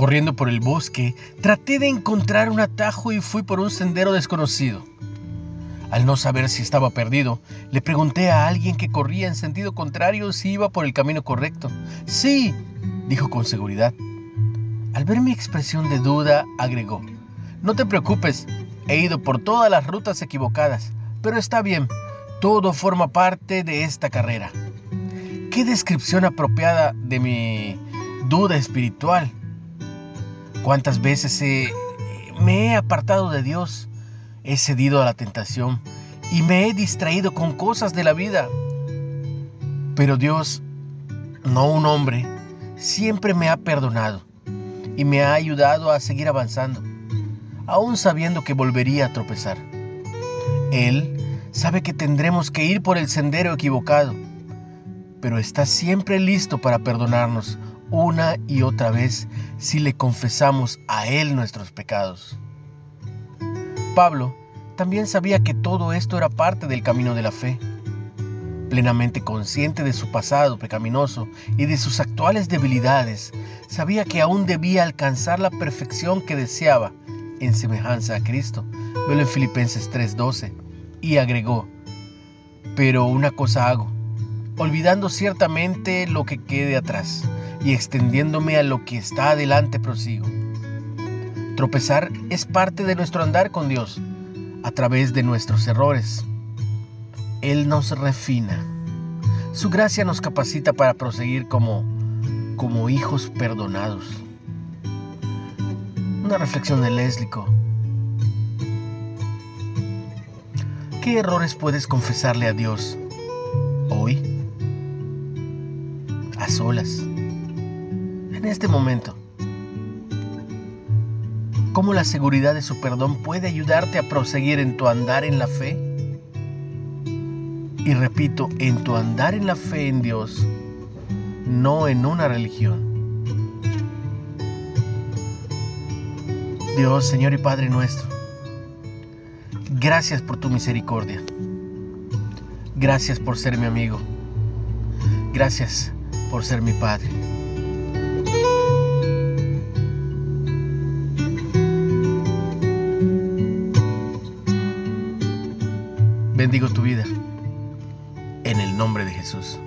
Corriendo por el bosque, traté de encontrar un atajo y fui por un sendero desconocido. Al no saber si estaba perdido, le pregunté a alguien que corría en sentido contrario si iba por el camino correcto. Sí, dijo con seguridad. Al ver mi expresión de duda, agregó, no te preocupes, he ido por todas las rutas equivocadas, pero está bien, todo forma parte de esta carrera. Qué descripción apropiada de mi duda espiritual. ¿Cuántas veces me he apartado de Dios? He cedido a la tentación y me he distraído con cosas de la vida. Pero Dios, no un hombre, siempre me ha perdonado y me ha ayudado a seguir avanzando, aún sabiendo que volvería a tropezar. Él sabe que tendremos que ir por el sendero equivocado, pero está siempre listo para perdonarnos una y otra vez si le confesamos a Él nuestros pecados. Pablo también sabía que todo esto era parte del camino de la fe. Plenamente consciente de su pasado pecaminoso y de sus actuales debilidades, sabía que aún debía alcanzar la perfección que deseaba en semejanza a Cristo. Velo en Filipenses 3:12 y agregó, pero una cosa hago, olvidando ciertamente lo que quede atrás y extendiéndome a lo que está adelante prosigo. Tropezar es parte de nuestro andar con Dios a través de nuestros errores. Él nos refina. Su gracia nos capacita para proseguir como, como hijos perdonados. Una reflexión de Leslie ¿Qué errores puedes confesarle a Dios A solas en este momento. ¿Cómo la seguridad de su perdón puede ayudarte a proseguir en tu andar en la fe? Y repito, en tu andar en la fe en Dios, no en una religión. Dios, Señor y Padre nuestro, gracias por tu misericordia. Gracias por ser mi amigo. Gracias por ser mi Padre. Bendigo tu vida en el nombre de Jesús.